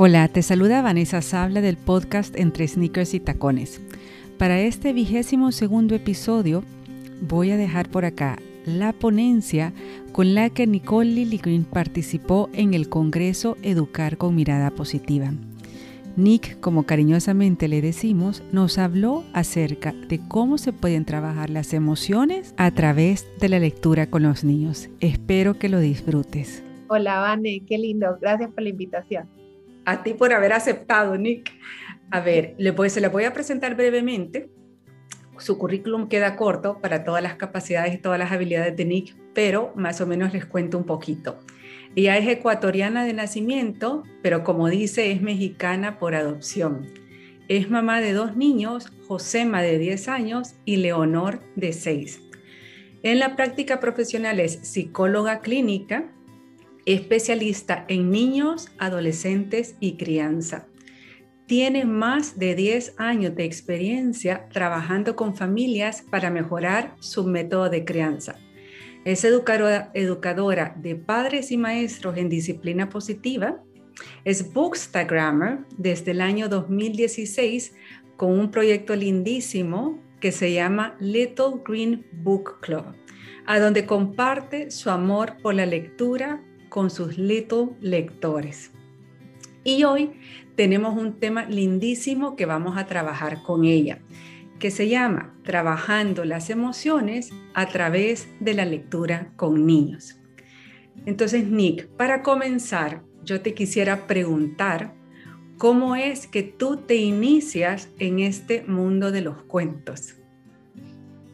Hola, te saluda Vanessa Sabla del podcast Entre Sneakers y Tacones. Para este vigésimo segundo episodio voy a dejar por acá la ponencia con la que Nicole Lilligren participó en el Congreso Educar con Mirada Positiva. Nick, como cariñosamente le decimos, nos habló acerca de cómo se pueden trabajar las emociones a través de la lectura con los niños. Espero que lo disfrutes. Hola, Vane, qué lindo. Gracias por la invitación a ti por haber aceptado, Nick. A ver, le voy, se la voy a presentar brevemente. Su currículum queda corto para todas las capacidades y todas las habilidades de Nick, pero más o menos les cuento un poquito. Ella es ecuatoriana de nacimiento, pero como dice, es mexicana por adopción. Es mamá de dos niños, Josema de 10 años y Leonor de 6. En la práctica profesional es psicóloga clínica, especialista en niños, adolescentes y crianza. Tiene más de 10 años de experiencia trabajando con familias para mejorar su método de crianza. Es educadora, educadora de padres y maestros en disciplina positiva. Es bookstagrammer desde el año 2016 con un proyecto lindísimo que se llama Little Green Book Club, a donde comparte su amor por la lectura, con sus little lectores. Y hoy tenemos un tema lindísimo que vamos a trabajar con ella, que se llama Trabajando las emociones a través de la lectura con niños. Entonces, Nick, para comenzar, yo te quisiera preguntar cómo es que tú te inicias en este mundo de los cuentos.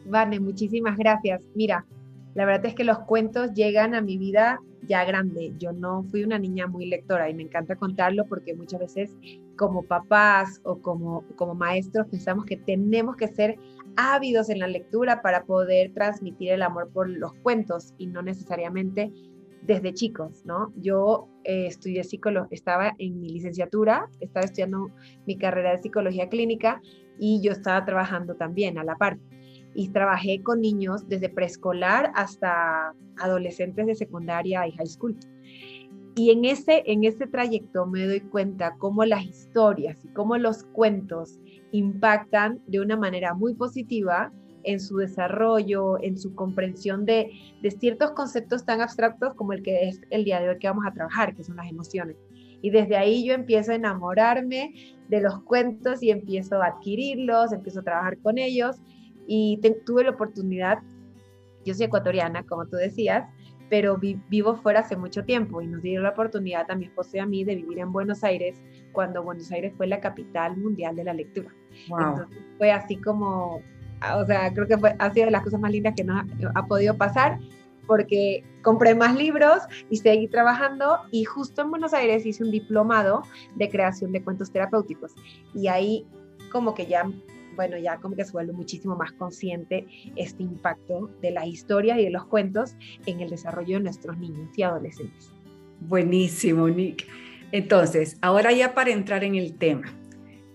Vane, muchísimas gracias. Mira, la verdad es que los cuentos llegan a mi vida ya grande. Yo no fui una niña muy lectora y me encanta contarlo porque muchas veces como papás o como, como maestros pensamos que tenemos que ser ávidos en la lectura para poder transmitir el amor por los cuentos y no necesariamente desde chicos, ¿no? Yo eh, estudié psicología, estaba en mi licenciatura, estaba estudiando mi carrera de psicología clínica y yo estaba trabajando también a la par y trabajé con niños desde preescolar hasta adolescentes de secundaria y high school. Y en ese, en ese trayecto me doy cuenta cómo las historias y cómo los cuentos impactan de una manera muy positiva en su desarrollo, en su comprensión de, de ciertos conceptos tan abstractos como el que es el día de hoy que vamos a trabajar, que son las emociones. Y desde ahí yo empiezo a enamorarme de los cuentos y empiezo a adquirirlos, empiezo a trabajar con ellos y tuve la oportunidad, yo soy ecuatoriana, como tú decías, pero vivo fuera hace mucho tiempo y nos dieron la oportunidad a mi esposo y a mí de vivir en Buenos Aires cuando Buenos Aires fue la capital mundial de la lectura. Entonces fue así como, o sea, creo que fue, ha sido de las cosas más lindas que nos ha, ha podido pasar porque compré más libros y seguí trabajando y justo en Buenos Aires hice un diplomado de creación de cuentos terapéuticos y ahí como que ya bueno, ya como que se vuelve muchísimo más consciente este impacto de la historia y de los cuentos en el desarrollo de nuestros niños y adolescentes. Buenísimo, Nick. Entonces, ahora ya para entrar en el tema,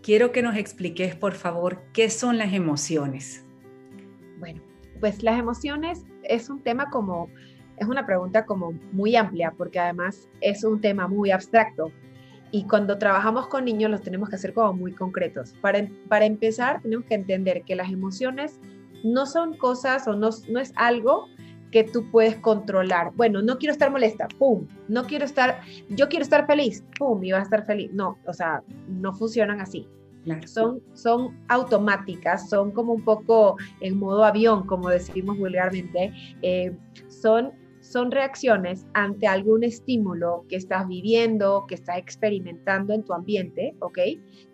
quiero que nos expliques, por favor, qué son las emociones. Bueno, pues las emociones es un tema como, es una pregunta como muy amplia, porque además es un tema muy abstracto y cuando trabajamos con niños los tenemos que hacer como muy concretos. Para, para empezar, tenemos que entender que las emociones no son cosas o no, no es algo que tú puedes controlar. Bueno, no quiero estar molesta, pum. No quiero estar, yo quiero estar feliz, pum, y vas a estar feliz. No, o sea, no funcionan así. Son, son automáticas, son como un poco en modo avión, como decimos vulgarmente. Eh, son son reacciones ante algún estímulo que estás viviendo, que estás experimentando en tu ambiente, ¿ok?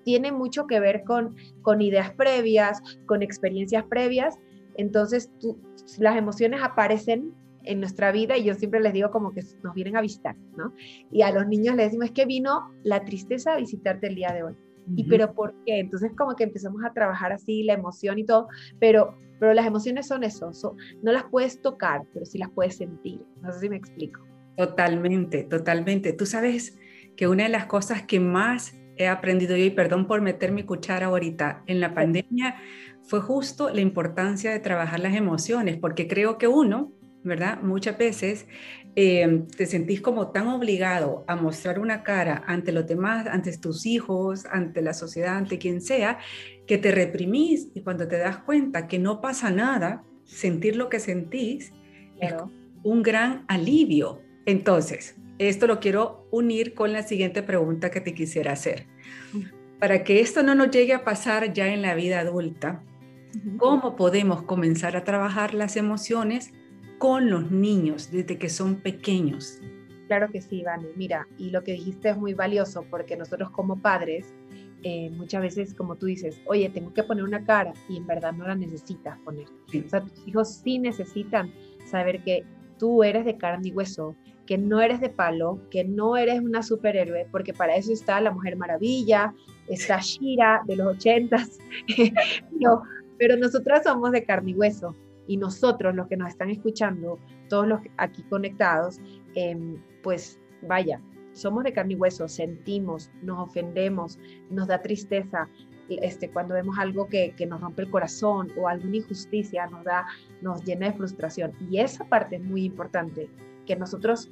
Tiene mucho que ver con, con ideas previas, con experiencias previas. Entonces, las emociones aparecen en nuestra vida y yo siempre les digo como que nos vienen a visitar, ¿no? Y a los niños les decimos, es que vino la tristeza a visitarte el día de hoy. ¿Y pero por qué? Entonces como que empezamos a trabajar así, la emoción y todo, pero pero las emociones son eso, no las puedes tocar, pero sí las puedes sentir. No sé si me explico. Totalmente, totalmente. Tú sabes que una de las cosas que más he aprendido yo, y perdón por meter mi cuchara ahorita, en la pandemia fue justo la importancia de trabajar las emociones, porque creo que uno ¿verdad? Muchas veces eh, te sentís como tan obligado a mostrar una cara ante los demás, ante tus hijos, ante la sociedad, ante quien sea, que te reprimís y cuando te das cuenta que no pasa nada, sentir lo que sentís es un gran alivio. Entonces, esto lo quiero unir con la siguiente pregunta que te quisiera hacer. Para que esto no nos llegue a pasar ya en la vida adulta, ¿cómo podemos comenzar a trabajar las emociones con los niños desde que son pequeños? Claro que sí, Vane. Mira, y lo que dijiste es muy valioso porque nosotros como padres, eh, muchas veces, como tú dices, oye, tengo que poner una cara y en verdad no la necesitas poner. O sea, tus hijos sí necesitan saber que tú eres de carne y hueso, que no eres de palo, que no eres una superhéroe, porque para eso está la Mujer Maravilla, está Shira de los ochentas, no, pero nosotras somos de carne y hueso y nosotros, los que nos están escuchando, todos los aquí conectados, em, pues vaya, somos de carne y hueso, sentimos, nos ofendemos, nos da tristeza, este, cuando vemos algo que, que, nos rompe el corazón o alguna injusticia nos da, nos llena de frustración. Y esa parte es muy importante, que nosotros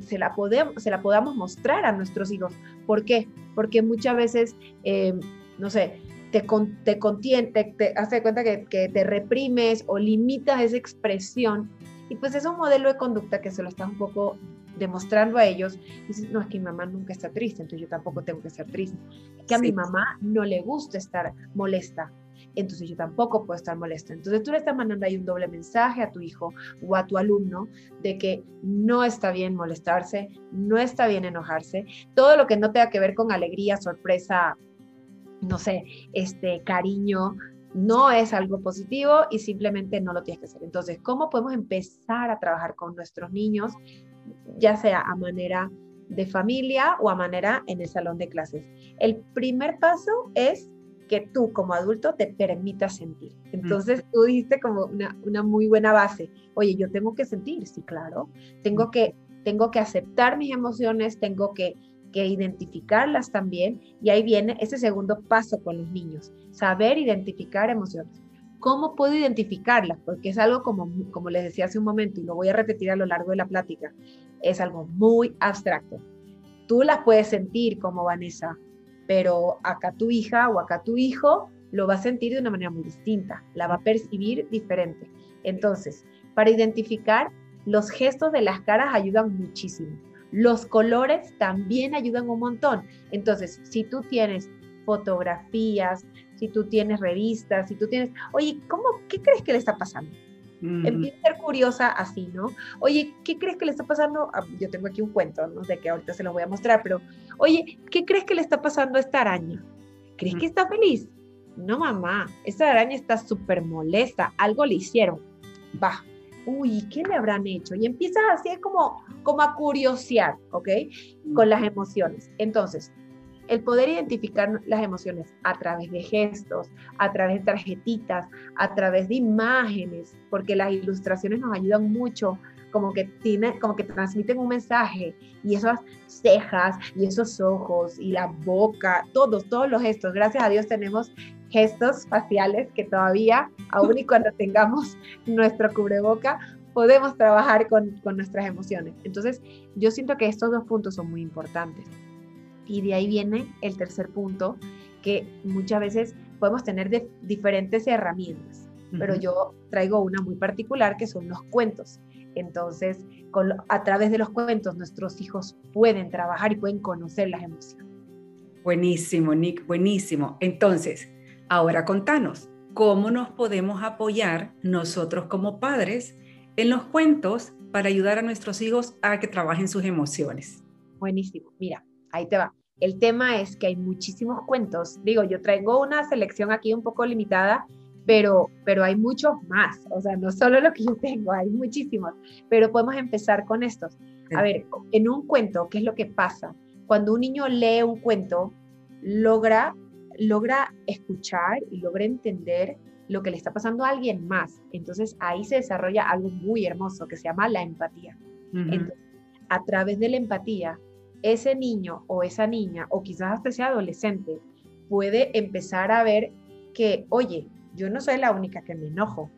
se la, podemos, se la podamos mostrar a nuestros hijos. ¿Por qué? Porque muchas veces, em, no sé, te, te contiene, te, te hace cuenta que, que, te reprimes o limitas esa expresión. Y pues es un modelo de conducta que se lo está un poco demostrando a ellos. Dices, no, es que mi mamá nunca está triste, entonces yo tampoco tengo que estar triste. Es que a mi mamá no le gusta estar molesta, entonces yo tampoco puedo estar molesta. Entonces tú le estás mandando ahí un doble mensaje a tu hijo o a tu alumno de que no está bien molestarse, no está bien enojarse, todo lo que no tenga que ver con alegría, sorpresa, no sé, este cariño, no es algo positivo y simplemente no lo tienes que hacer. Entonces, ¿cómo podemos empezar a trabajar con nuestros niños, ya sea a manera de familia o a manera en el salón de clases? El primer paso es que tú como adulto te permitas sentir. Entonces, tú dijiste como una, una muy buena base. Oye, yo tengo que sentir, sí, claro. Tengo que, tengo que aceptar mis emociones, tengo que que identificarlas también y ahí viene ese segundo paso con los niños, saber identificar emociones. ¿Cómo puedo identificarlas? Porque es algo como, como les decía hace un momento y lo voy a repetir a lo largo de la plática, es algo muy abstracto. Tú las puedes sentir como Vanessa, pero acá tu hija o acá tu hijo lo va a sentir de una manera muy distinta, la va a percibir diferente. Entonces, para identificar, los gestos de las caras ayudan muchísimo. Los colores también ayudan un montón. Entonces, si tú tienes fotografías, si tú tienes revistas, si tú tienes, oye, ¿cómo, qué crees que le está pasando? Empieza a ser curiosa así, ¿no? Oye, ¿qué crees que le está pasando? Ah, yo tengo aquí un cuento, no sé que ahorita se los voy a mostrar, pero, oye, ¿qué crees que le está pasando a esta araña? ¿Crees que está feliz? No, mamá, esta araña está súper molesta, algo le hicieron. Va, uy, ¿qué le habrán hecho? Y empiezas así como, como a curiosear, ¿ok? Con las emociones. Entonces, el poder identificar las emociones a través de gestos, a través de tarjetitas, a través de imágenes, porque las ilustraciones nos ayudan mucho, como que tiene, como que transmiten un mensaje y esas cejas y esos ojos y la boca, todos, todos los gestos. Gracias a Dios tenemos gestos faciales que todavía, aún y cuando tengamos nuestro cubreboca, podemos trabajar con, con, nuestras emociones. Entonces, yo siento que estos dos puntos son muy importantes. Y de ahí viene el tercer punto, que muchas veces podemos tener de diferentes herramientas, pero yo traigo una muy particular que son los cuentos. Entonces, con, a través de los cuentos, nuestros hijos pueden trabajar y pueden conocer las emociones. Buenísimo, Nick, buenísimo. Entonces, Ahora contanos, ¿cómo nos podemos apoyar nosotros como padres en los cuentos para ayudar a nuestros hijos a que trabajen sus emociones? Buenísimo, mira, ahí te va. El tema es que hay muchísimos cuentos. Digo, yo traigo una selección aquí un poco limitada, pero, pero hay muchos más. O sea, no solo lo que yo tengo, hay muchísimos. Pero podemos empezar con estos. A ver, en un cuento, ¿qué es lo que pasa? Cuando un niño lee un cuento, logra logra escuchar y logra entender lo que le está pasando a alguien más. Entonces ahí se desarrolla algo muy hermoso que se llama la empatía. a través de la empatía, ese niño o esa niña, o quizás hasta ese adolescente, puede empezar a ver que, oye, yo no soy la única que me enojo,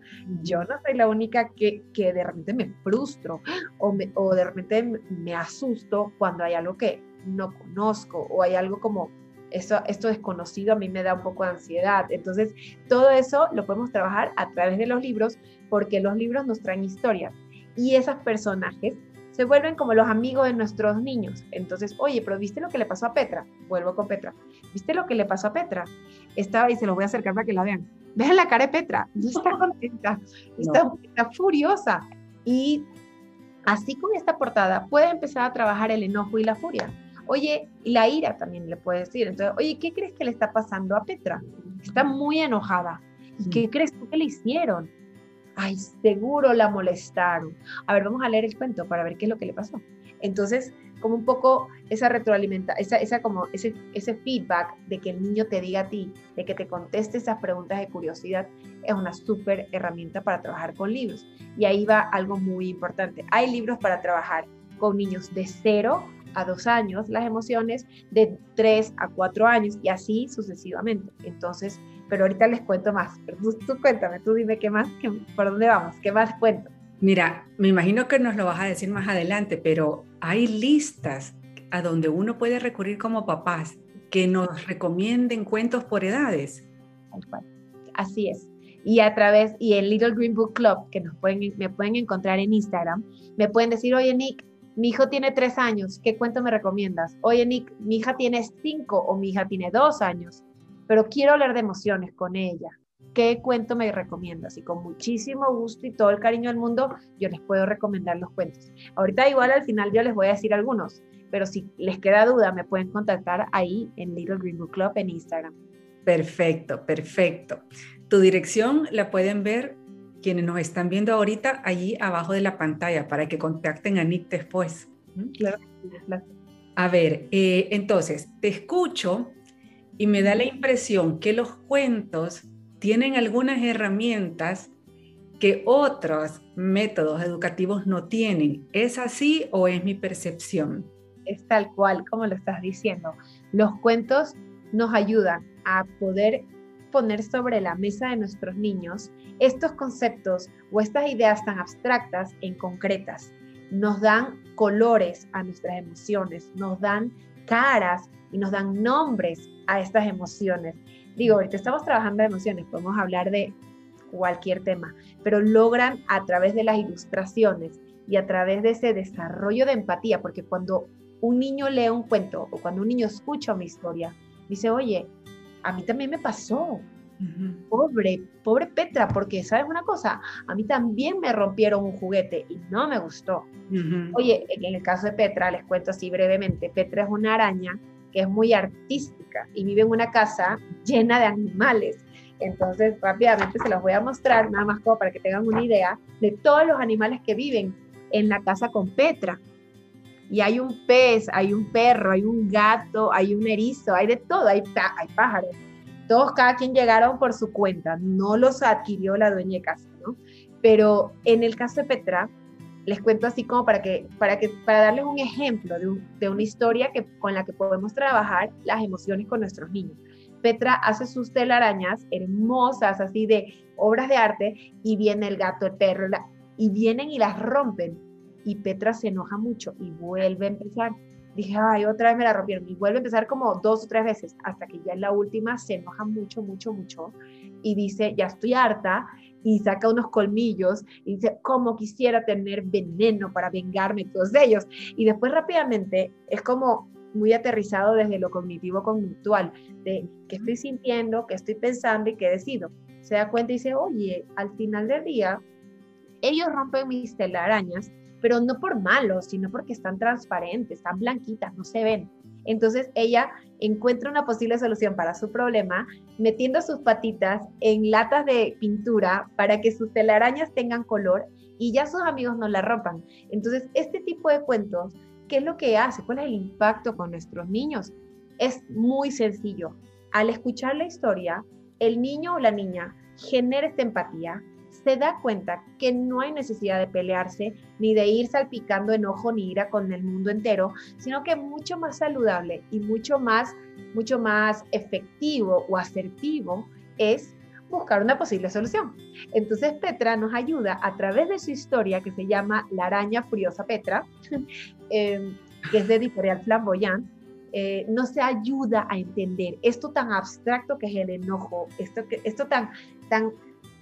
yo no soy la única que, que de repente me frustro o, o de repente me asusto cuando hay algo que no conozco o hay algo como esto, esto desconocido a mí me da un poco de ansiedad. Entonces, todo eso lo podemos trabajar a través de los libros porque los libros nos traen historias y esos personajes se vuelven como los amigos de nuestros niños. Entonces, oye, pero ¿viste lo que le pasó a Petra? Vuelvo con Petra. ¿Viste lo que le pasó a Petra? Estaba y se lo voy a acercar para que la vean. Vean la cara de Petra. No está contenta, está, está furiosa. Y así con esta portada puede empezar a trabajar el enojo y la furia. Oye, y la ira también le puede decir. Entonces, oye, ¿qué crees que le está pasando a Petra? Está muy enojada. ¿Y qué crees tú que le hicieron? Ay, seguro la molestaron. A ver, vamos a leer el cuento para ver qué es lo que le pasó. Entonces, como un poco esa retroalimenta, esa, esa como ese, ese feedback de que el niño te diga a ti, de que te conteste esas preguntas de curiosidad, es una súper herramienta para trabajar con libros. Y ahí va algo muy importante. Hay libros para trabajar con niños de cero a dos años las emociones, de tres a cuatro años y así sucesivamente. Entonces, pero ahorita les cuento más. tú, cuéntame, tú dime qué más, por dónde vamos, qué más cuento. Mira, me imagino que nos lo vas a decir más adelante, pero hay listas a donde uno puede recurrir como papás que nos recomienden cuentos por edades. Así es. Y a través, y el Little Green Book Club, que nos pueden, me pueden encontrar en Instagram, me pueden decir, oye Nick, mi hijo tiene tres años, ¿qué cuento me recomiendas? Oye, Nick, mi hija tiene cinco o mi hija tiene dos años, pero quiero hablar de emociones con ella. ¿Qué cuento me recomiendas? Y con muchísimo gusto y todo el cariño del mundo, yo les puedo recomendar los cuentos. Ahorita igual al final yo les voy a decir algunos, pero si les queda duda, me pueden contactar ahí en Little Green Book Club en Instagram. Perfecto, perfecto. Tu dirección la pueden ver quienes nos están viendo ahorita allí abajo de la pantalla para que contacten a Nick después. Claro. A ver, eh, entonces, te escucho y me da la impresión que los cuentos tienen algunas herramientas que otros métodos educativos no tienen. ¿Es así o es mi percepción? Es tal cual como lo estás diciendo. Los cuentos nos ayudan a poder poner sobre la mesa de nuestros niños estos conceptos o estas ideas tan abstractas en concretas. Nos dan colores a nuestras emociones, nos dan caras y nos dan nombres a estas emociones. Digo, ahorita estamos trabajando emociones, podemos hablar de cualquier tema, pero logran a través de las ilustraciones y a través de ese desarrollo de empatía, porque cuando un niño lee un cuento o cuando un niño escucha una historia, dice, oye, a mí también me pasó. Pobre, pobre Petra, porque sabes una cosa, a mí también me rompieron un juguete y no me gustó. Oye, en el caso de Petra, les cuento así brevemente, Petra es una araña que es muy artística y vive en una casa llena de animales. Entonces, rápidamente se los voy a mostrar, nada más como para que tengan una idea de todos los animales que viven en la casa con Petra. Y hay un pez, hay un perro, hay un gato, hay un erizo, hay de todo, hay, hay pájaros. Todos, cada quien llegaron por su cuenta, no los adquirió la dueña de casa, ¿no? Pero en el caso de Petra, les cuento así como para que, para que, para darles un ejemplo de, de una historia que, con la que podemos trabajar las emociones con nuestros niños. Petra hace sus telarañas hermosas, así de obras de arte, y viene el gato, el perro, y vienen y las rompen y Petra se enoja mucho y vuelve a empezar. Dije, ay, otra vez me la rompieron y vuelve a empezar como dos o tres veces hasta que ya en la última se enoja mucho, mucho, mucho y dice, ya estoy harta y saca unos colmillos y dice, como quisiera tener veneno para vengarme todos ellos. Y después rápidamente es como muy aterrizado desde lo cognitivo conductual, de qué estoy sintiendo, qué estoy pensando y qué decido. Se da cuenta y dice, oye, al final del día, ellos rompen mis telarañas pero no por malos, sino porque están transparentes, están blanquitas, no se ven. Entonces ella encuentra una posible solución para su problema metiendo sus patitas en latas de pintura para que sus telarañas tengan color y ya sus amigos no la rompan. Entonces, este tipo de cuentos, ¿qué es lo que hace? ¿Cuál es el impacto con nuestros niños? Es muy sencillo. Al escuchar la historia, el niño o la niña genera esta empatía, se da cuenta que no hay necesidad de pelearse, ni de ir salpicando enojo ni ira con el mundo entero, sino que mucho más saludable y mucho más, mucho más efectivo o asertivo es, buscar una posible solución. Entonces Petra nos ayuda a través de su historia que se llama La araña furiosa Petra, em, que es de editorial Flamboyant, eh, nos ayuda a entender esto tan abstracto que es el enojo, esto, que, esto tan, tan,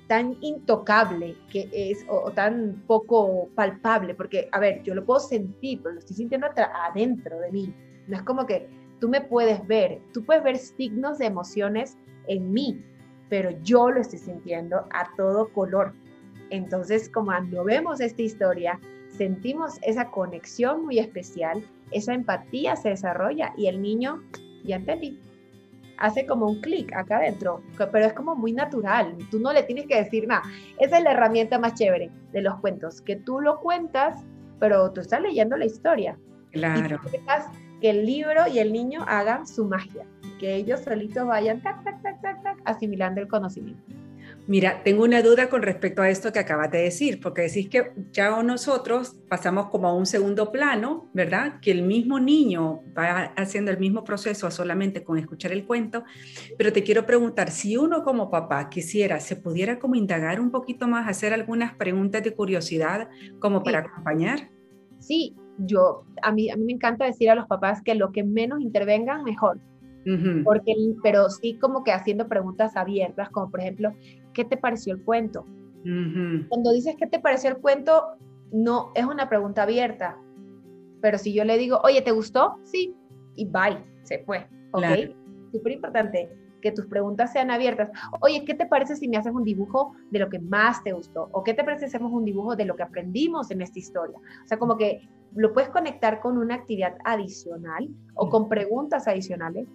tan intocable que es, o, tan poco palpable, porque, a ver, yo lo puedo sentir, pero lo estoy sintiendo adentro de mí. No es como que tú me puedes ver, tú puedes ver signos de emociones en mí, pero yo lo estoy sintiendo a todo color. Entonces, como cuando vemos esta historia, sentimos esa conexión muy especial, esa empatía se desarrolla y el niño, ya entendí, hace como un clic acá adentro, pero es como muy natural, tú no le tienes que decir nada. Esa es la herramienta más chévere de los cuentos, que tú lo cuentas, pero tú estás leyendo la historia. Claro. Y que el libro y el niño hagan su magia, que ellos solitos vayan tac, tac, tac, tac, tac, asimilando el conocimiento. Mira, tengo una duda con respecto a esto que acabas de decir, porque decís que ya nosotros pasamos como a un segundo plano, ¿verdad? Que el mismo niño va haciendo el mismo proceso solamente con escuchar el cuento, pero te quiero preguntar, si uno como papá quisiera, se pudiera como indagar un poquito más, hacer algunas preguntas de curiosidad como para acompañar. Sí, yo, a mí, a mí me encanta decir a los papás que lo que menos intervengan, mejor. Porque, pero sí como que haciendo preguntas abiertas, como por ejemplo, ¿qué te pareció el cuento? Cuando dices ¿qué te pareció el cuento? No, es una pregunta abierta. Pero si yo le digo, oye, ¿te gustó? Sí. Y bye, se fue. ¿Ok? Súper importante que tus preguntas sean abiertas. Oye, ¿qué te parece si me haces un dibujo de lo que más te gustó? ¿O qué te parece si hacemos un dibujo de lo que aprendimos en esta historia? O sea, como que lo puedes conectar con una actividad adicional o con preguntas adicionales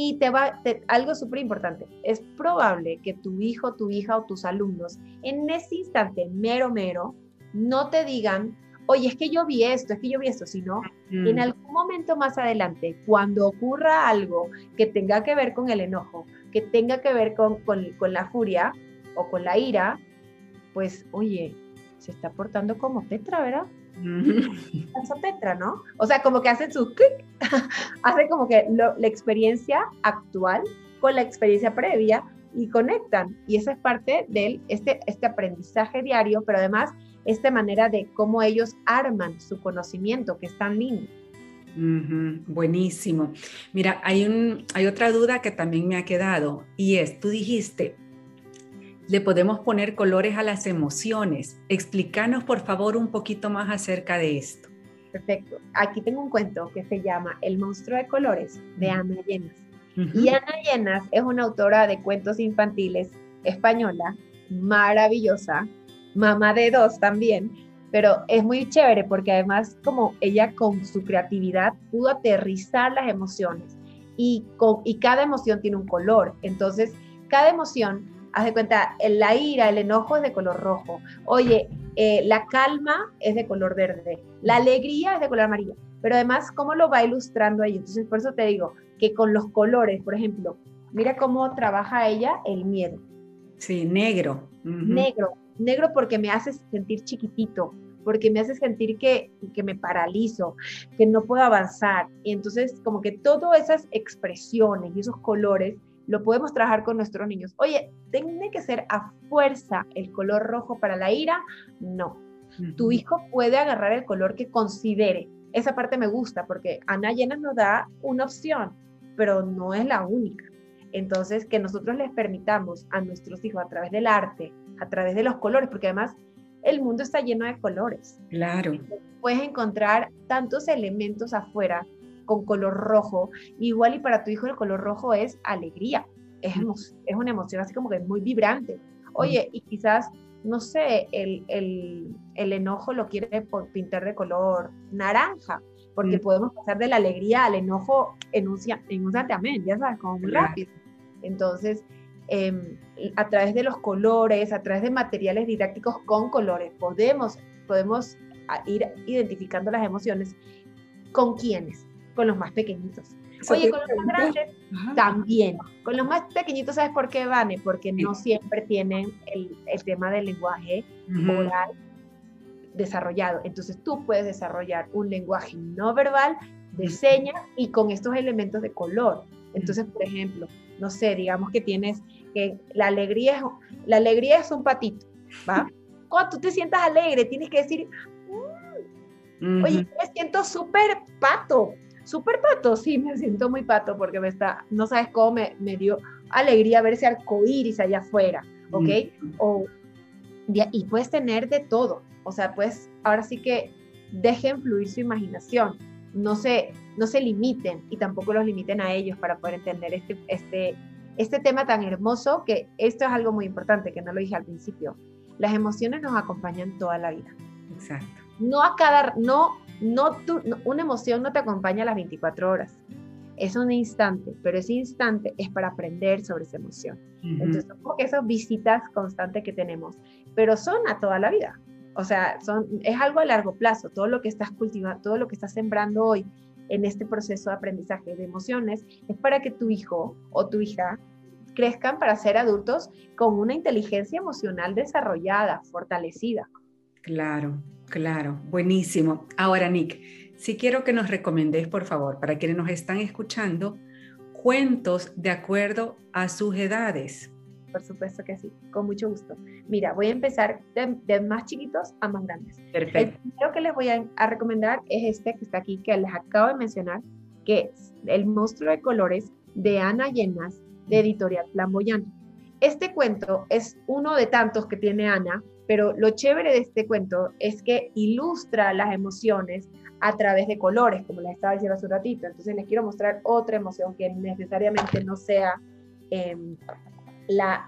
y te va, algo súper importante, es probable que tu hijo, tu hija o tus alumnos en ese instante mero, mero, no te digan, oye, es que yo vi esto, es que yo vi esto, sino en algún momento más adelante, cuando ocurra algo que tenga que ver con el enojo, que tenga que ver con, con, con la furia o con la ira, pues, oye, se está portando como Petra, ¿verdad? ¿No? O sea, como que hace su clic, hace como que la experiencia actual con la experiencia previa y conectan. Y esa es parte de este, este aprendizaje diario, pero además esta manera de cómo ellos arman su conocimiento, que es tan lindo. Buenísimo. Mira, hay, un, hay otra duda que también me ha quedado y es, tú dijiste, le podemos poner colores a las emociones. Explícanos, por favor, un poquito más acerca de esto. Perfecto. Aquí tengo un cuento que se llama El monstruo de colores de Ana Llenas. Y Ana Llenas es una autora de cuentos infantiles española, maravillosa, mamá de dos también, pero es muy chévere porque además como ella con su creatividad pudo aterrizar las emociones y, con, y cada emoción tiene un color. Entonces, cada emoción haz de cuenta, la ira, el enojo es de color rojo. Oye, eh, la calma es de color verde. La alegría es de color amarillo. Pero además, ¿cómo lo va ilustrando ahí? Entonces, por eso te digo que con los colores, por ejemplo, mira cómo trabaja ella el miedo. Sí, negro. Negro. Negro porque me hace sentir chiquitito, porque me hace sentir que, que me paralizo, que no puedo avanzar. Y entonces, como que todas esas expresiones y esos colores lo podemos trabajar con nuestros niños. Oye, ¿tiene que ser a fuerza el color rojo para la ira? No. Tu hijo puede agarrar el color que considere. Esa parte me gusta porque Ana Llenas nos da una opción, pero no es la única. Entonces, que nosotros les permitamos a nuestros hijos a través del arte, a través de los colores, porque además el mundo está lleno de colores. Claro. puedes encontrar tantos elementos afuera con color rojo. Igual y para tu hijo el color rojo es alegría, es, es una emoción así como que muy vibrante. Oye, y quizás, no sé, el, el, el enojo lo quiere pintar de color naranja, porque podemos pasar de la alegría al enojo en un, en un santiamén, ya sabes, como muy rápido. Entonces, em, a través de los colores, a través de materiales didácticos con colores, podemos, podemos ir identificando las emociones con quiénes, con los más pequeñitos. Oye, con los más grandes también. Con los más pequeñitos, ¿sabes por qué, Vane? Porque no siempre tienen el, el tema del lenguaje oral desarrollado. Entonces tú puedes desarrollar un lenguaje no verbal de señas y con estos elementos de color. Entonces, por ejemplo, no sé, digamos que tienes que la alegría es, la alegría es un patito, ¿va? Cuando tú te sientas alegre, tienes que decir, mm, oye, me siento súper pato, súper pato, sí, me siento muy pato porque me está, no sabes cómo me, me dio alegría ver ese arco iris allá afuera, ¿ok? O, y puedes tener de todo, o sea, pues ahora sí que dejen fluir su imaginación, no se, no se limiten y tampoco los limiten a ellos para poder entender este, este, este tema tan hermoso, que esto es algo muy importante, que no lo dije al principio. Las emociones nos acompañan toda la vida. Exacto. No a cada, no, no, tú, una emoción no te acompaña a las 24 horas. Es un instante, pero ese instante es para aprender sobre esa emoción. Entonces, como que esas visitas constantes que tenemos, pero son a toda la vida. O sea, son, es algo a largo plazo. Todo lo que estás cultivando, todo lo que estás sembrando hoy en este proceso de aprendizaje de emociones es para que tu hijo o tu hija crezcan para ser adultos con una inteligencia emocional desarrollada, fortalecida. Claro, claro, buenísimo. Ahora, Nick, si quiero que nos recomendes, por favor, para quienes nos están escuchando, cuentos de acuerdo a sus edades. Por supuesto que sí, con mucho gusto. Mira, voy a empezar de, más chiquitos a más grandes. Perfecto. El primero que les voy a, a, recomendar es este que está aquí, que les acabo de mencionar, que es El monstruo de colores de Ana Llenas, de Editorial Flamboyante. Este cuento es uno de tantos que tiene Ana, pero lo chévere de este cuento es que ilustra las emociones a través de colores, como les estaba diciendo hace un ratito. Entonces les quiero mostrar otra emoción que necesariamente no sea em, la,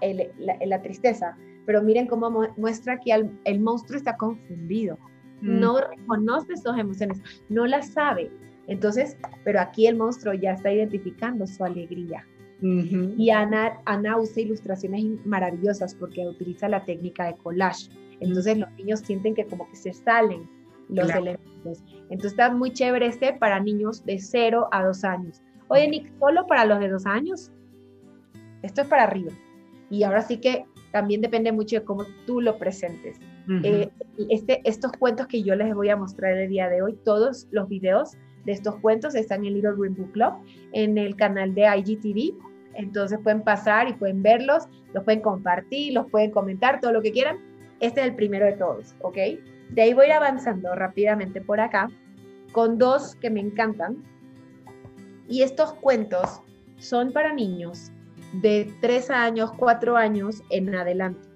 la, tristeza. Pero miren cómo muestra que el, monstruo está confundido. Mm. No reconoce sus emociones, no las sabe. Entonces, pero aquí el monstruo ya está identificando su alegría. Y Ana, Ana usa ilustraciones maravillosas porque utiliza la técnica de collage. Entonces los niños sienten que como que se salen los elementos. Entonces está muy chévere este para niños de 0 a 2 años. Oye, Nick, ¿solo para los de 2 años? Esto es para arriba. Y ahora sí que también depende mucho de cómo tú lo presentes. Eh, este, estos cuentos que yo les voy a mostrar el día de hoy, todos los videos de estos cuentos están en Little Green Book Club, en el canal de IGTV. Entonces pueden pasar y pueden verlos, los pueden compartir, los pueden comentar, todo lo que quieran. Este es el primero de todos, ¿ok? De ahí voy a ir avanzando rápidamente por acá con dos que me encantan. Y estos cuentos son para niños de 3 años, 4 años en adelante.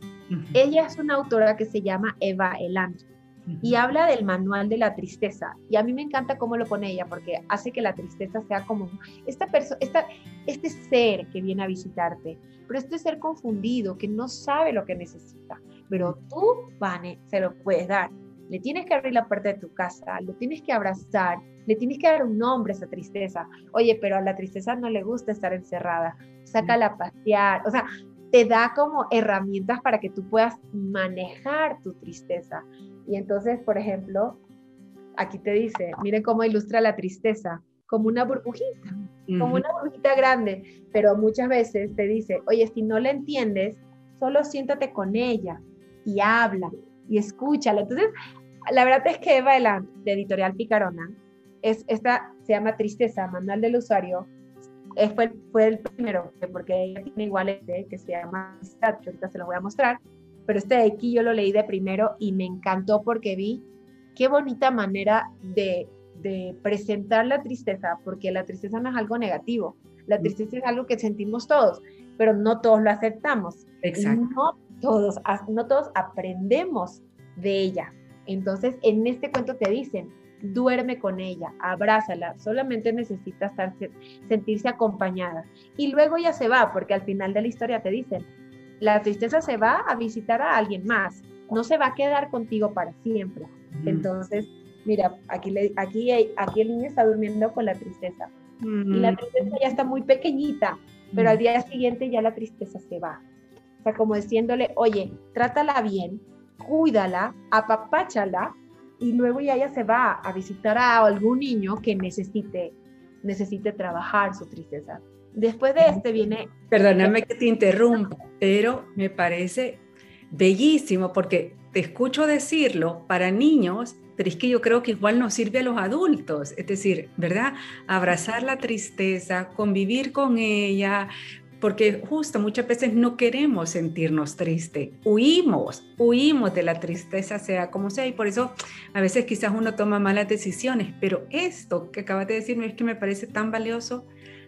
Ella es una autora que se llama Eva Eland y habla del manual de la tristeza. Y a mí me encanta cómo lo pone ella porque hace que la tristeza sea como esta esta, este ser que viene a visitarte, pero este ser confundido que no sabe lo que necesita. Pero tú, Vane, se lo puedes dar. Le tienes que abrir la puerta de tu casa, lo tienes que abrazar, le tienes que dar un nombre a esa tristeza. Oye, pero a la tristeza no le gusta estar encerrada. Sácala a pasear. O sea, te da como herramientas para que tú puedas manejar tu tristeza. Y entonces, por ejemplo, aquí te dice, miren cómo ilustra la tristeza, como una burbujita, como una burbujita grande, pero muchas veces te dice, oye, si no la entiendes, solo siéntate con ella y habla y escúchala. Entonces, la verdad es que Eva de Editorial Picarona, es, esta se llama Tristeza, Manual del Usuario, fue, fue el primero, porque ella tiene igual este que se llama que ahorita se lo voy a mostrar, pero este de aquí yo lo leí de primero y me encantó porque vi qué bonita manera de, de presentar la tristeza, porque la tristeza no es algo negativo, la tristeza es algo que sentimos todos, pero no todos lo aceptamos. Exacto. No todos, no todos aprendemos de ella. Entonces, en este cuento te dicen, duerme con ella, abrázala, solamente necesita estar, sentirse acompañada. Y luego ya se va, porque al final de la historia te dicen, la tristeza se va a visitar a alguien más, no se va a quedar contigo para siempre. Entonces, mira, aquí, le, aquí, aquí el niño está durmiendo con la tristeza. Y la tristeza ya está muy pequeñita, pero al día siguiente ya la tristeza se va. O sea, como diciéndole, oye, trátala bien, cuídala, apapáchala y luego ya ella se va a visitar a algún niño que necesite, necesite trabajar su tristeza. Después de este viene... Perdóname que te interrumpa, pero me parece bellísimo porque te escucho decirlo para niños, pero es que yo creo que igual nos sirve a los adultos, es decir, ¿verdad? Abrazar la tristeza, convivir con ella, porque justo muchas veces no queremos sentirnos tristes, huimos, huimos de la tristeza, sea como sea, y por eso a veces quizás uno toma malas decisiones, pero esto que acabas de decirme es que me parece tan valioso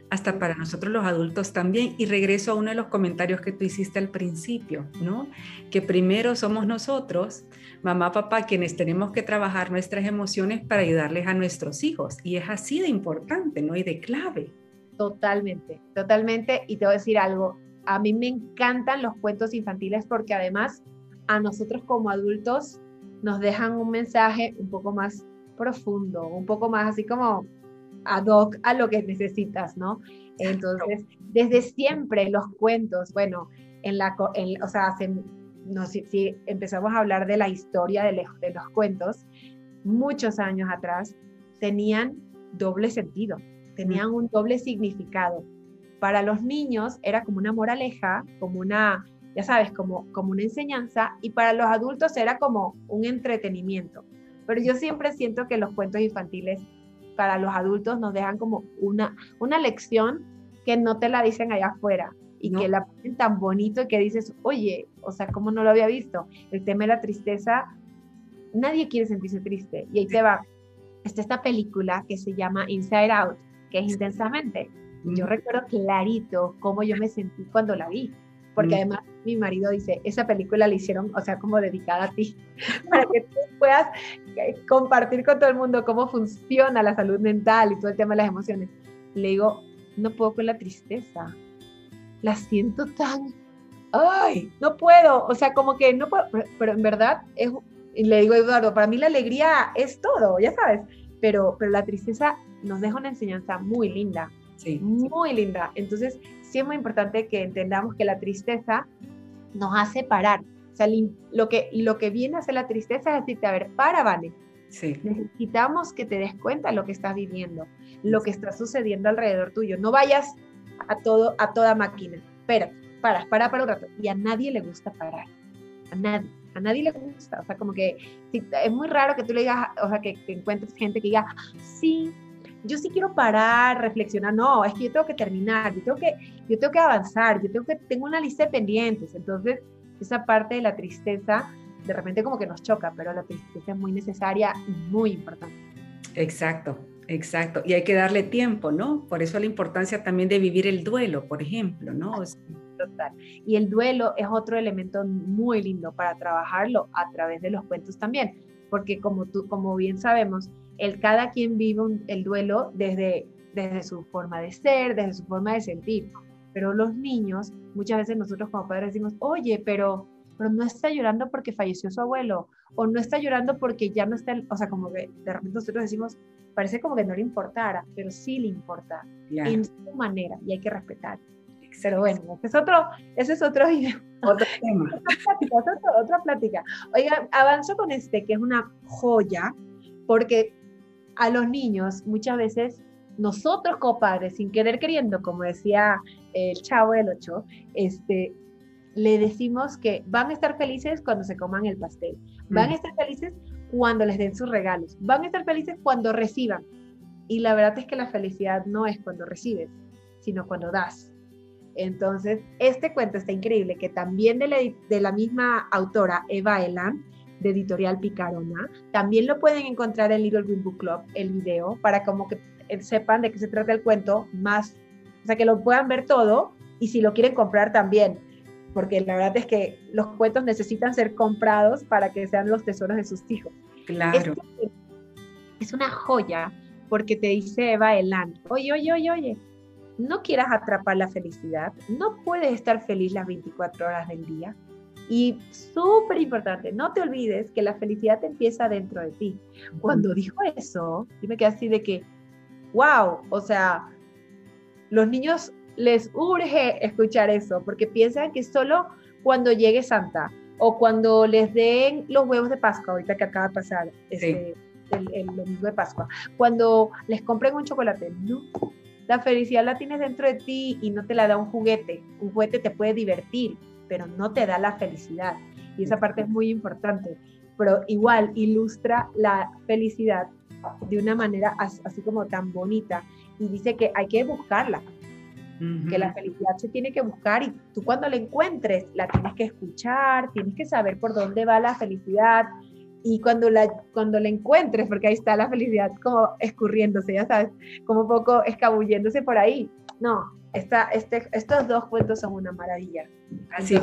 hasta para nosotros los adultos también. Y regreso a uno de los comentarios que tú hiciste al principio, ¿no? Que primero somos nosotros, mamá, papá, quienes tenemos que trabajar nuestras emociones para ayudarles a nuestros hijos. Y es así de importante, ¿no? Y de clave. Totalmente, totalmente. Y te voy a decir algo, a mí me encantan los cuentos infantiles porque además a nosotros como adultos nos dejan un mensaje un poco más profundo, un poco más así como ad hoc a lo que necesitas, ¿no? Entonces, desde siempre los cuentos, bueno, en la, o sea, no, si, si, empezamos a hablar de la historia de, de los cuentos, muchos años atrás tenían doble sentido, tenían un doble significado. Para los niños era como una moraleja, como una, ya sabes, como, como una enseñanza, y para los adultos era como un entretenimiento. Pero yo siempre siento que los cuentos infantiles para los adultos nos dejan como una, una lección que no te la dicen allá afuera y que la ponen tan bonito y que dices, oye, o sea, ¿cómo no lo había visto? El tema de la tristeza, nadie quiere sentirse triste. Y ahí te va. Está esta película que se llama Inside Out, que es intensamente. Yo recuerdo clarito cómo yo me sentí cuando la vi porque además mi marido dice, esa película la hicieron, o sea, como dedicada a ti, para que tú puedas eh, compartir con todo el mundo cómo funciona la salud mental y todo el tema de las emociones. Le digo, no puedo con la tristeza, la siento tan, ay, no puedo, o sea, como que no puedo, pero, en verdad, es, le digo Eduardo, para mí la alegría es todo, ya sabes, pero, pero la tristeza nos deja una enseñanza muy linda, sí. muy linda. Entonces, sí es muy importante que entendamos que la tristeza nos hace parar. O sea, lo que, lo que viene a hacer la tristeza es decirte, a ver, para, vale. Sí. Necesitamos que te des cuenta de lo que estás viviendo, lo que está sucediendo alrededor tuyo. No vayas a, todo, a toda máquina. Espera, para, para, para un rato. Y a nadie le gusta parar. A nadie. A nadie le gusta. O sea, como que es muy raro que tú le digas, o sea, que, que encuentres gente que diga, sí, yo sí quiero parar, reflexionar, no, es que yo tengo que terminar, yo tengo que, yo tengo que avanzar, yo tengo que, tengo una lista de pendientes, entonces esa parte de la tristeza de repente como que nos choca, pero la tristeza es muy necesaria y muy importante. Exacto, exacto. Y hay que darle tiempo, ¿no? Por eso la importancia también de vivir el duelo, por ejemplo, ¿no? Total. Y el duelo es otro elemento muy lindo para trabajarlo a través de los cuentos también, porque como tú, como bien sabemos, el cada quien vive el duelo desde, desde su forma de ser, desde su forma de sentir. Pero los niños, muchas veces nosotros como padres decimos, oye, pero, pero no está llorando porque falleció su abuelo, o no está llorando porque ya no está, o sea, como que de repente nosotros decimos, parece como que no le importara, pero sí le importa, en su manera, y hay que respetar. Pero bueno, ese es otro, ese es otro Otro tema. otra plática. Oiga, avanzo con este, que es una joya, porque a los niños muchas veces nosotros como padres, sin querer queriendo, como decía el chavo del 8, este, le decimos que van a estar felices cuando se coman el pastel, van a mm. estar felices cuando les den sus regalos, van a estar felices cuando reciban. Y la verdad es que la felicidad no es cuando recibes, sino cuando das. Entonces, este cuento está increíble, que también de la, de la misma autora, Eva Elam, de Editorial Picarona. También lo pueden encontrar en Little Green Book Club, el video, para como que eh, sepan de qué se trata el cuento, más, o sea, que lo puedan ver todo y si lo quieren comprar también, porque la verdad es que los cuentos necesitan ser comprados para que sean los tesoros de sus hijos. Claro. Es, es una joya porque te dice Eva Elan, oye, oye, oye, oye, no quieras atrapar la felicidad, no puedes estar feliz las 24 horas del día, y súper importante, no te olvides que la felicidad empieza dentro de ti. Cuando dijo eso, yo me quedé así de que, wow, o sea, los niños les urge escuchar eso, porque piensan que solo cuando llegue Santa o cuando les den los huevos de Pascua, ahorita que acaba de pasar este, el, el domingo de Pascua, cuando les compren un chocolate, no, la felicidad la tienes dentro de ti y no te la da un juguete. Un juguete te puede divertir, pero no te da la felicidad. Y esa parte es muy importante, pero igual ilustra la felicidad de una manera así como tan bonita y dice que hay que buscarla, que la felicidad se tiene que buscar y tú cuando la encuentres la tienes que escuchar, tienes que saber por dónde va la felicidad y cuando la, cuando la encuentres, porque ahí está la felicidad como escurriéndose, ya sabes, como un poco escabulléndose por ahí. No, esta, este, estos dos cuentos son una maravilla. Así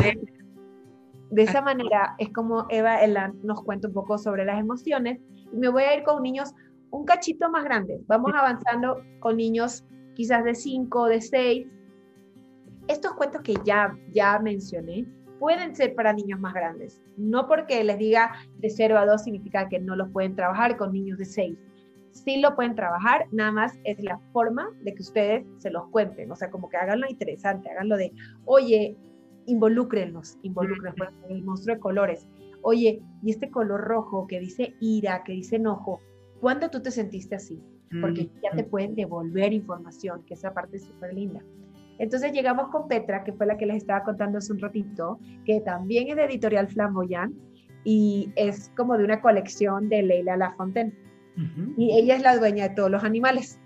De esa manera es como Eva Elan nos cuenta un poco sobre las emociones. Y me voy a ir con niños un cachito más grandes. Vamos avanzando con niños quizás de 5, de 6. Estos cuentos que ya, ya mencioné pueden ser para niños más grandes. No porque les diga de 0 a 2 significa que no los pueden trabajar con niños de 6. Sí lo pueden trabajar, nada más es la forma de que ustedes se los cuenten. O sea, como que háganlo interesante, háganlo de, oye, involúcrenlos, involúcrenlos, el monstruo de colores. Oye, y este color rojo que dice ira, que dice enojo, ¿cuándo tú te sentiste así? porque ya te pueden devolver información, que esa parte es súper linda. Entonces llegamos con Petra, que fue la que les estaba contando hace un ratito, que también es de Editorial Flamboyant y es como de una colección de Leila Lafontaine. Y ella es la dueña de todos los animales.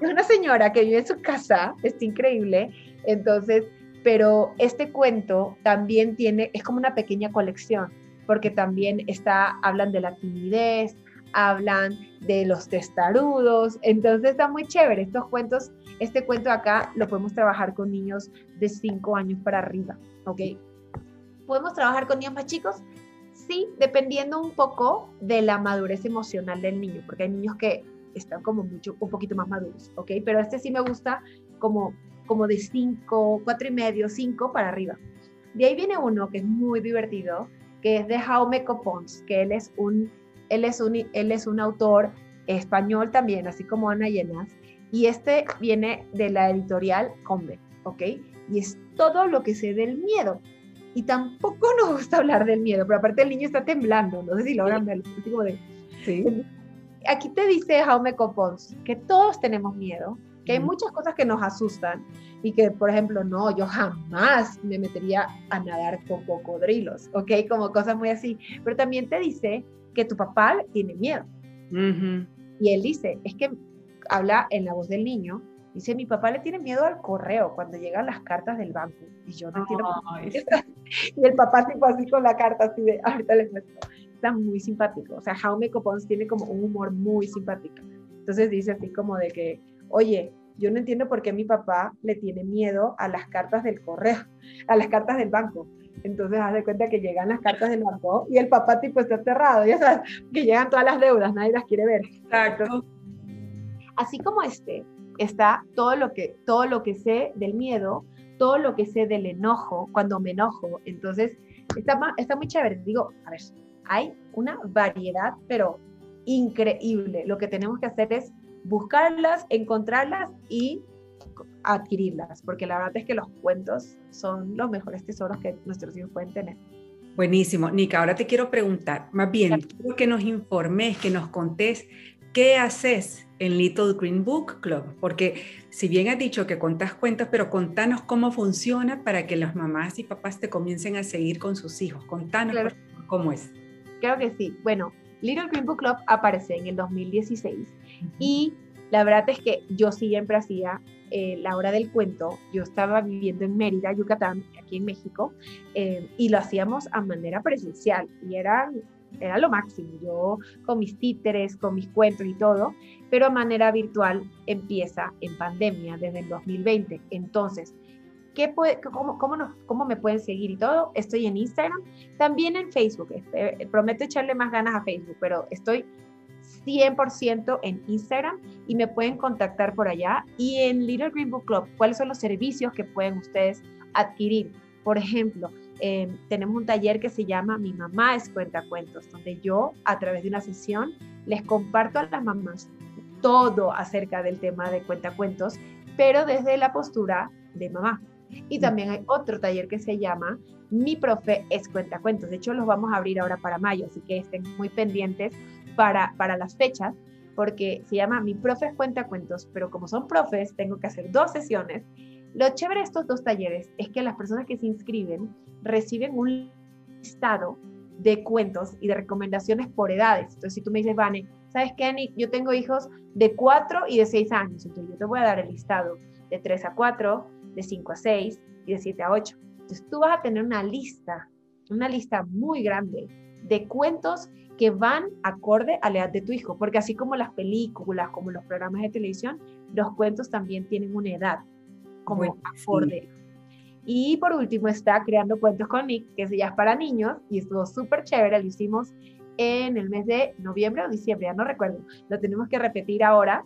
Es una señora que vive en su casa, es increíble. Entonces, pero este cuento también tiene, es como una pequeña colección, porque también está, hablan de la timidez, hablan de los testarudos, entonces está muy chévere estos cuentos, este cuento acá lo podemos trabajar con niños de 5 años para arriba, ¿ok? ¿Podemos trabajar con niños más chicos? Sí, dependiendo un poco de la madurez emocional del niño, porque hay niños que están como mucho, un poquito más maduros, ¿ok? Pero este sí me gusta como, como de 5, 4 y medio, 5 para arriba. De ahí viene uno que es muy divertido, que es de Jaume Copons, que él es un él es un, él es un autor español también, así como Ana Llenas, y este viene de la editorial Combe, ¿ok? Y es todo lo que sé del miedo. Y tampoco nos gusta hablar del miedo, pero aparte el niño está temblando, no sé si logran verlo. De, ¿Sí? Aquí te dice Jaume Copons que todos tenemos miedo, que hay muchas cosas que nos asustan y que, por ejemplo, no, yo jamás me metería a nadar con cocodrilos, ¿ok? Como cosas muy así. Pero también te dice que tu papá tiene miedo. Y él dice, es que habla en la voz del niño, dice, mi papá le tiene miedo al correo cuando llegan las cartas del banco. Y yo no entiendo. y el papá tipo así con la carta, así de, ahorita les muestro. Está muy simpático. O sea, Jaume Copons tiene como un humor muy simpático. Entonces dice así como de que, oye, yo no entiendo por qué mi papá le tiene miedo a las cartas del correo, a las cartas del banco. Entonces, haz de cuenta que llegan las cartas del banco y el papá tipo está aterrado, ya sabes, que llegan todas las deudas, nadie las quiere ver. Exacto. Así como este, está todo lo que, todo lo que sé del miedo, todo lo que sé del enojo, cuando me enojo. Entonces, está, está muy chévere. Digo, a ver, hay una variedad, pero increíble. Lo que tenemos que hacer es buscarlas, encontrarlas y adquirirlas, porque la verdad es que los cuentos son los mejores tesoros que nuestros hijos pueden tener. Buenísimo. Nika, ahora te quiero preguntar, más bien, quiero que nos informes, que nos contés qué haces en Little Green Book Club, porque si bien has dicho que contás cuentos, pero contanos cómo funciona para que las mamás y papás te comiencen a seguir con sus hijos. Contanos cómo es. Creo que sí. Bueno, Little Green Book Club aparece en el 2016 y la verdad es que yo siempre hacía eh, la hora del cuento. Yo estaba viviendo en Mérida, Yucatán, aquí en México, eh, y lo hacíamos a manera presencial y era, era lo máximo. Yo con mis títeres, con mis cuentos y todo, pero a manera virtual empieza en pandemia desde el 2020. Entonces, ¿Qué puede, cómo, cómo, ¿Cómo me pueden seguir y todo? Estoy en Instagram, también en Facebook. Eh, prometo echarle más ganas a Facebook, pero estoy 100% en Instagram y me pueden contactar por allá. Y en Little Green Book Club, ¿cuáles son los servicios que pueden ustedes adquirir? Por ejemplo, em, tenemos un taller que se llama Mi mamá es cuentacuentos, donde yo a través de una sesión les comparto a las mamás todo acerca del tema de cuentacuentos, pero desde la postura de mamá. Y también hay otro taller que se llama Mi profe es cuentacuentos. De hecho, los vamos a abrir ahora para mayo, así que estén muy pendientes para, para las fechas, porque se llama Mi profe cuenta cuentos, pero como son profes, tengo que hacer dos sesiones Lo chévere de estos dos talleres es que las personas que se inscriben reciben un listado de cuentos y de recomendaciones por edades. Entonces, si tú me dices, Vane, ¿sabes qué, Nick? Yo tengo hijos de 4 y de 6 años. Entonces, yo te voy a dar el listado de 3 a 4, de 5 a 6 y de 7 a 8. Entonces, tú vas a tener una lista, una lista muy grande de cuentos que van acorde a la edad de tu hijo, porque así como las películas, como los programas de televisión, los cuentos también tienen una edad como acorde. Y por último está Creando Cuentos con Nick, que ya es para niños y estuvo súper chévere, lo hicimos en el mes de noviembre o diciembre, ya no recuerdo, lo tenemos que repetir ahora.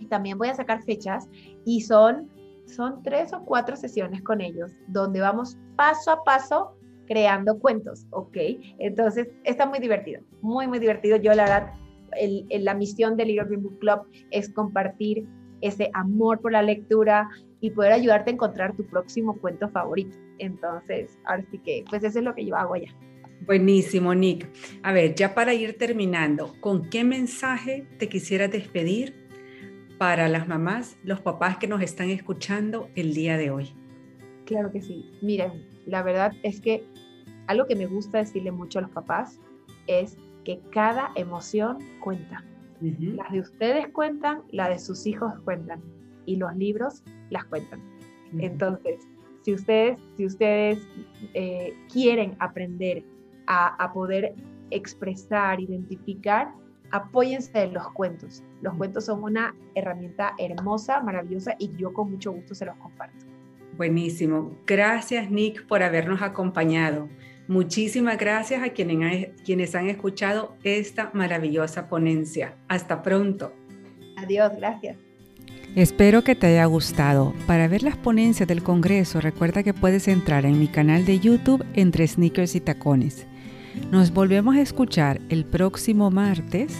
Y también voy a sacar fechas y son, son tres o cuatro sesiones con ellos, donde vamos paso a paso creando cuentos, ¿ok? Entonces, está muy divertido, muy, muy divertido. Yo, la verdad, el, la misión del Little Green Book Club es compartir ese amor por la lectura y poder ayudarte a encontrar tu próximo cuento favorito. Entonces, ahora sí que, pues eso es lo que yo hago allá. Buenísimo, Nick. A ver, ya para ir terminando, ¿con qué mensaje te quisieras despedir para las mamás, los papás que nos están escuchando el día de hoy? Claro que sí. Miren, la verdad es que algo que me gusta decirle mucho a los papás es que cada emoción cuenta. Las de ustedes cuentan, la de sus hijos cuentan y los libros las cuentan. Entonces, si ustedes, si ustedes eh, quieren aprender a, a, poder expresar, identificar, apóyense de los cuentos. Los cuentos son una herramienta hermosa, maravillosa y yo con mucho gusto se los comparto. Buenísimo. Gracias, Nick, por habernos acompañado. Muchísimas gracias a quienes, quienes han escuchado esta maravillosa ponencia. Hasta pronto. Adiós, gracias. Espero que te haya gustado. Para ver las ponencias del Congreso, recuerda que puedes entrar en mi canal de YouTube entre sneakers y tacones. Nos volvemos a escuchar el próximo martes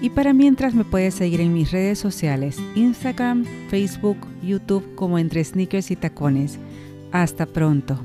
y para mientras me puedes seguir en mis redes sociales, Instagram, Facebook, YouTube como entre sneakers y tacones. Hasta pronto.